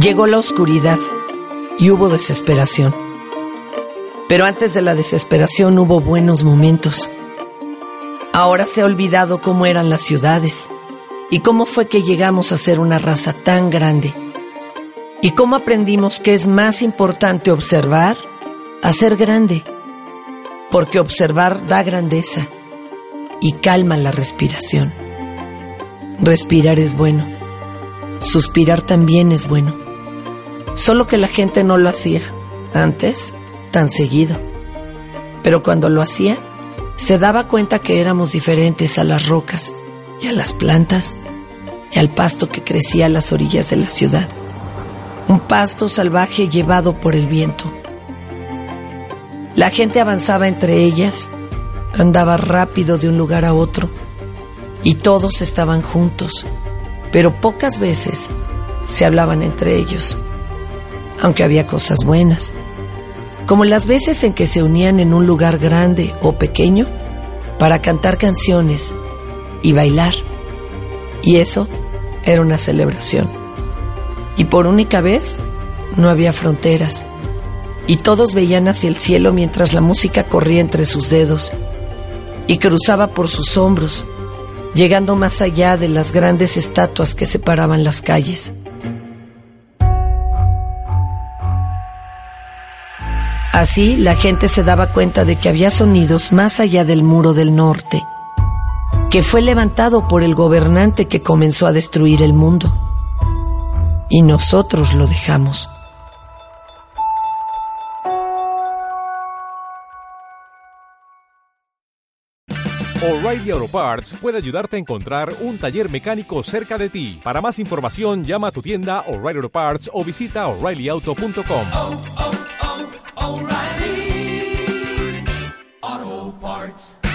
Llegó la oscuridad y hubo desesperación. Pero antes de la desesperación hubo buenos momentos. Ahora se ha olvidado cómo eran las ciudades y cómo fue que llegamos a ser una raza tan grande. Y cómo aprendimos que es más importante observar a ser grande. Porque observar da grandeza y calma la respiración. Respirar es bueno. Suspirar también es bueno. Solo que la gente no lo hacía antes tan seguido. Pero cuando lo hacía, se daba cuenta que éramos diferentes a las rocas y a las plantas y al pasto que crecía a las orillas de la ciudad. Un pasto salvaje llevado por el viento. La gente avanzaba entre ellas, andaba rápido de un lugar a otro y todos estaban juntos, pero pocas veces se hablaban entre ellos, aunque había cosas buenas como las veces en que se unían en un lugar grande o pequeño para cantar canciones y bailar. Y eso era una celebración. Y por única vez no había fronteras. Y todos veían hacia el cielo mientras la música corría entre sus dedos y cruzaba por sus hombros, llegando más allá de las grandes estatuas que separaban las calles. Así la gente se daba cuenta de que había sonidos más allá del muro del norte, que fue levantado por el gobernante que comenzó a destruir el mundo. Y nosotros lo dejamos. O'Reilly Auto Parts puede ayudarte a encontrar un taller mecánico cerca de ti. Para más información, llama a tu tienda O'Reilly Auto Parts o visita oreillyauto.com. oh, oh, O'Reilly Auto Parts.